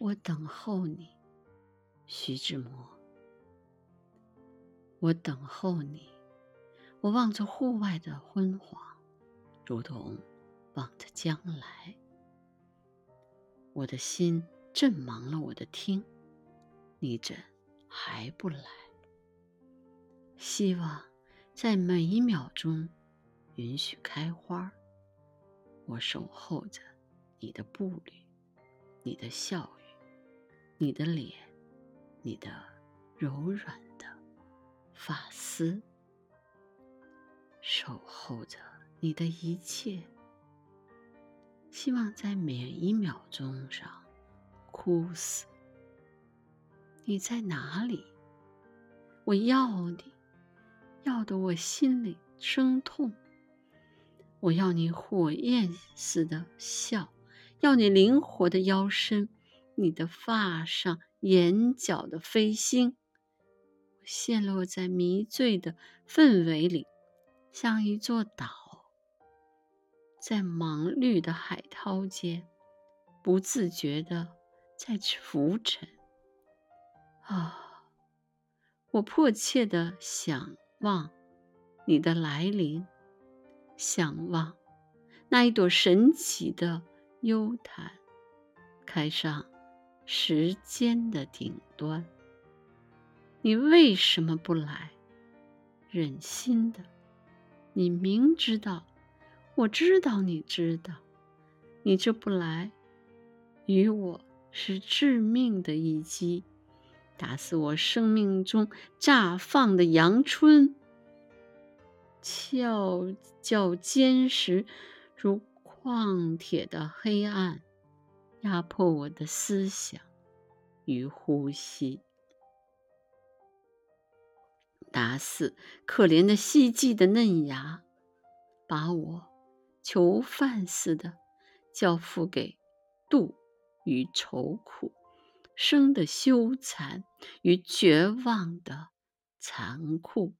我等候你，徐志摩。我等候你，我望着户外的昏黄，如同望着将来。我的心震忙了我的听，你怎还不来？希望在每一秒钟允许开花。我守候着你的步履，你的笑。你的脸，你的柔软的发丝，守候着你的一切，希望在每一秒钟上哭死。你在哪里？我要你，要得我心里生痛。我要你火焰似的笑，要你灵活的腰身。你的发上眼角的飞星，陷落在迷醉的氛围里，像一座岛，在茫绿的海涛间，不自觉的在浮沉。啊，我迫切的想望你的来临，想望那一朵神奇的幽檀开上。时间的顶端，你为什么不来？忍心的，你明知道，我知道你知道，你这不来，与我是致命的一击，打死我生命中绽放的阳春。翘较坚实如矿铁的黑暗。压迫我的思想与呼吸，打死可怜的希冀的嫩芽，把我囚犯似的交付给妒与愁苦，生的羞惭与绝望的残酷。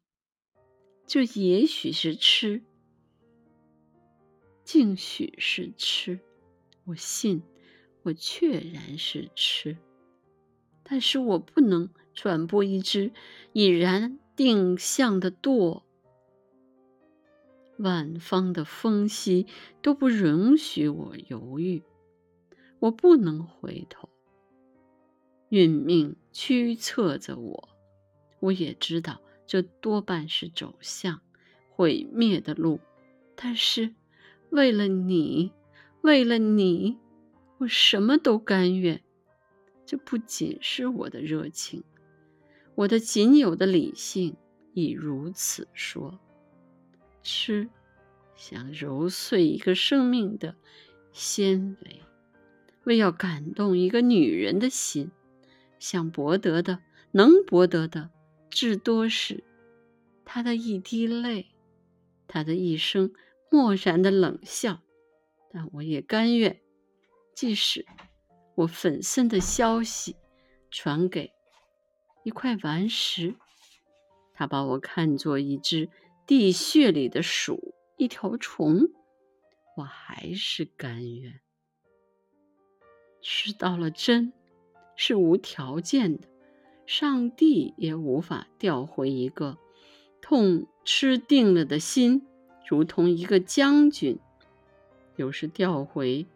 这也许是痴，竟许是痴，我信。我确然是痴，但是我不能转播一只已然定向的舵。万方的风息都不允许我犹豫，我不能回头。运命驱策着我，我也知道这多半是走向毁灭的路，但是为了你，为了你。我什么都甘愿，这不仅是我的热情，我的仅有的理性已如此说。吃，想揉碎一个生命的纤维，为要感动一个女人的心，想博得的，能博得的，至多是她的一滴泪，她的一声漠然的冷笑，但我也甘愿。即使我粉身的消息传给一块顽石，他把我看作一只地穴里的鼠，一条虫，我还是甘愿。吃到了真，是无条件的，上帝也无法调回一个痛吃定了的心，如同一个将军，有时调回。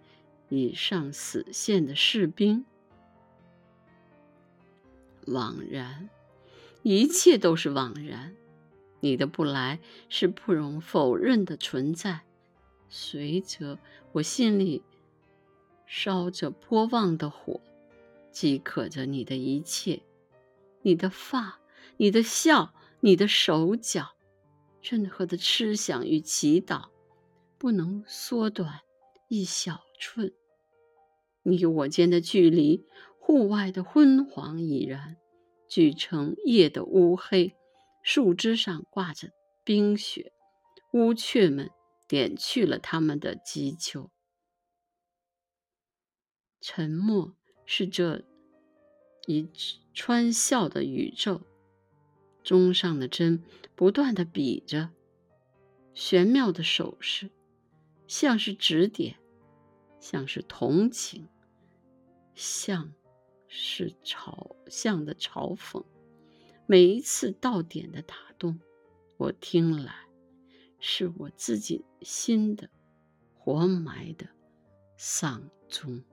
已上死线的士兵，枉然，一切都是枉然。你的不来是不容否认的存在。随着我心里烧着波望的火，饥渴着你的一切，你的发，你的笑，你的手脚，任何的痴想与祈祷，不能缩短一小。寸，你我间的距离，户外的昏黄已然聚成夜的乌黑，树枝上挂着冰雪，乌雀们点去了他们的击球。沉默是这一穿笑的宇宙，钟上的针不断的比着，玄妙的手势，像是指点。像是同情，像是嘲像的嘲讽，每一次到点的打动，我听来是我自己心的活埋的丧钟。